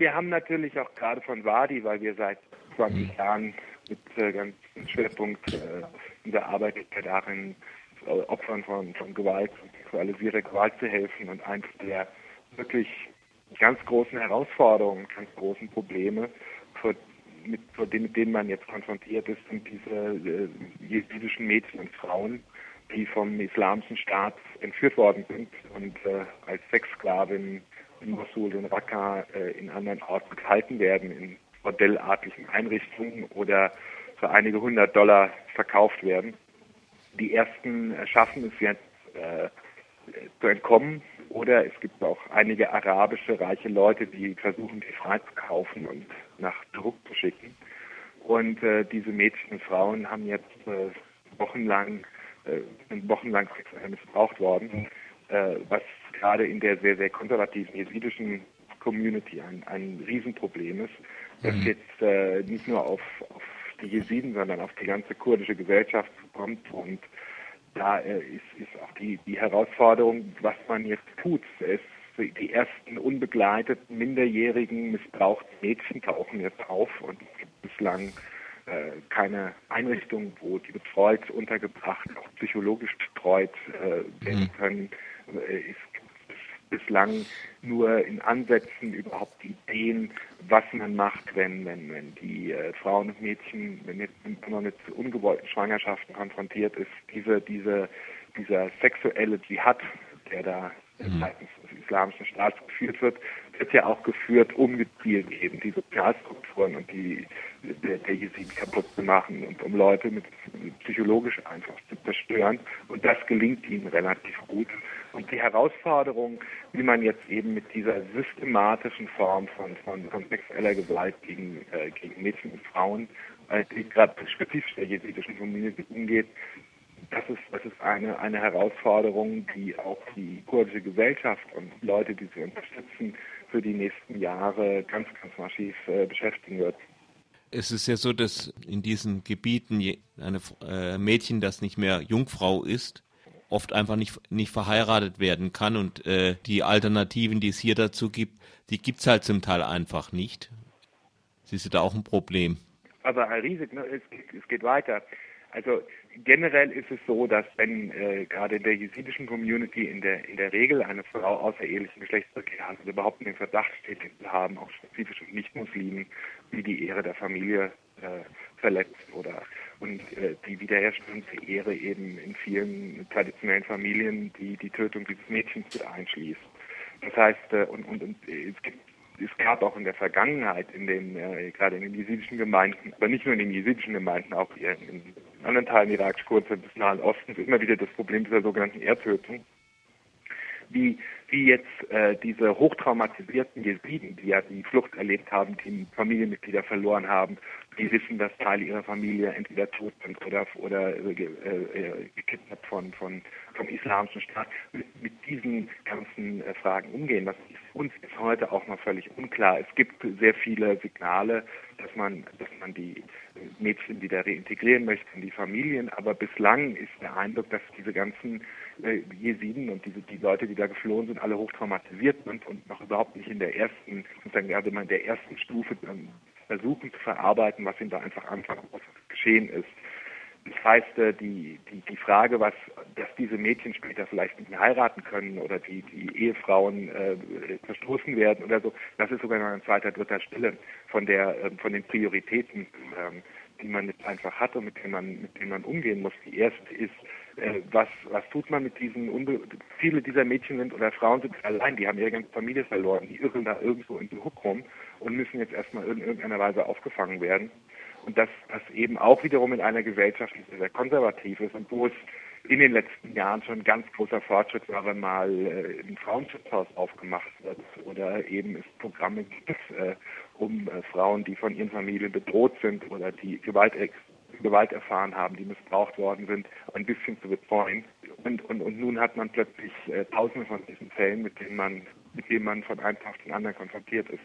wir haben natürlich auch gerade von Wadi, weil wir seit 20 mhm. Jahren mit äh, ganz Schwerpunkt äh, unserer Arbeit darin, äh, Opfern von, von Gewalt, sexualisierter Gewalt zu helfen. Und eins der wirklich ganz großen Herausforderungen, ganz großen Probleme, vor, mit, vor denen, mit denen man jetzt konfrontiert ist, sind diese äh, jesidischen Mädchen und Frauen, die vom Islamischen Staat entführt worden sind und äh, als Sexsklavinnen in Mosul, in Raqqa, äh, in anderen Orten gehalten werden, in modellartigen Einrichtungen oder für einige hundert Dollar verkauft werden. Die ersten schaffen es jetzt äh, zu entkommen oder es gibt auch einige arabische reiche Leute, die versuchen, die frei zu kaufen und nach Druck zu schicken. Und äh, diese Mädchen und Frauen haben jetzt äh, wochenlang, wochenlang sexuell missbraucht worden, äh, was gerade in der sehr, sehr konservativen jesidischen Community ein, ein Riesenproblem ist, das mhm. jetzt äh, nicht nur auf, auf die Jesiden, sondern auf die ganze kurdische Gesellschaft kommt. Und da äh, ist, ist auch die, die Herausforderung, was man jetzt tut. Es, die ersten unbegleiteten, minderjährigen, missbrauchten Mädchen tauchen jetzt auf und es gibt bislang äh, keine Einrichtung, wo die betreut, untergebracht, auch psychologisch betreut äh, werden mhm. können. Äh, es bislang nur in Ansätzen überhaupt Ideen, was man macht, wenn, wenn, wenn die äh, Frauen und Mädchen, wenn jetzt man mit ungewollten Schwangerschaften konfrontiert ist, diese, diese, dieser sexuelle Dschihad, der da mhm. seitens des islamischen Staats geführt wird, wird ja auch geführt, um gezielt eben die Sozialstrukturen und die der, der Jesiden kaputt zu machen und um Leute mit, psychologisch einfach zu zerstören. Und das gelingt ihnen relativ gut. Und die Herausforderung, wie man jetzt eben mit dieser systematischen Form von, von, von sexueller Gewalt gegen, äh, gegen Mädchen und Frauen, äh, die gerade spezifisch der jesidischen Community umgeht, das ist, das ist eine, eine Herausforderung, die auch die kurdische Gesellschaft und Leute, die sie unterstützen, für die nächsten Jahre ganz, ganz massiv äh, beschäftigen wird. Es ist ja so, dass in diesen Gebieten eine äh, Mädchen, das nicht mehr Jungfrau ist, oft einfach nicht, nicht verheiratet werden kann und äh, die Alternativen, die es hier dazu gibt, die gibt es halt zum Teil einfach nicht. Siehst du da auch ein Problem? Aber Herr Riesig, ne, es, es geht weiter. Also generell ist es so, dass wenn äh, gerade in der jesidischen Community in der in der Regel eine Frau außerehelichen Geschlechtsverkehr hat und überhaupt den Verdacht steht, zu haben, auch spezifisch Nicht-Muslimen, die die Ehre der Familie äh, verletzt oder und äh, die Wiederherstellung der Ehre eben in vielen traditionellen Familien die die Tötung dieses Mädchens mit einschließt. Das heißt, äh, und, und, und es gibt es gab auch in der Vergangenheit in den, äh, gerade in den jesidischen Gemeinden, aber nicht nur in den jesidischen Gemeinden, auch hier in, in anderen Teilen Iraks, kurz des Nahen Ostens, immer wieder das Problem dieser sogenannten Erdtötung. Wie, wie jetzt äh, diese hochtraumatisierten Jesiden, die ja die Flucht erlebt haben, die Familienmitglieder verloren haben, die wissen, dass Teile ihrer Familie entweder tot sind oder, oder äh, äh, gekidnappt von, von, vom islamischen Staat, mit, mit diesen ganzen äh, Fragen umgehen. Was uns bis heute auch noch völlig unklar. Es gibt sehr viele Signale, dass man, dass man die Mädchen wieder reintegrieren möchte in die Familien, aber bislang ist der Eindruck, dass diese ganzen äh, Jesiden und diese, die Leute, die da geflohen sind, alle hochtraumatisiert sind und noch überhaupt nicht in der ersten, sozusagen gerade in der ersten Stufe versuchen zu verarbeiten, was ihnen da einfach anfangs geschehen ist. Das heißt, äh, die, die, die Frage, was, dass diese Mädchen später vielleicht nicht mehr heiraten können oder die, die Ehefrauen äh, verstoßen werden oder so, das ist sogar noch an zweiter, dritter Stelle von der, äh, von den Prioritäten, ähm, die man jetzt einfach hat und mit denen man, mit denen man umgehen muss. Die erste ist, äh, was, was tut man mit diesen, Unbe viele dieser Mädchen sind oder Frauen sind allein, die haben ihre ganze Familie verloren, die irren da irgendwo in den Huck rum und müssen jetzt erstmal in irgendeiner Weise aufgefangen werden. Und dass das eben auch wiederum in einer Gesellschaft, die sehr konservativ ist und wo es in den letzten Jahren schon ganz großer Fortschritt war, wenn mal äh, ein Frauenschutzhaus aufgemacht wird oder eben es Programme gibt, äh, um äh, Frauen, die von ihren Familien bedroht sind oder die Gewalt, Gewalt erfahren haben, die missbraucht worden sind, ein bisschen zu betreuen. Und, und, und nun hat man plötzlich äh, tausende von diesen Fällen, mit denen man, mit denen man von einem Tag den anderen konfrontiert ist.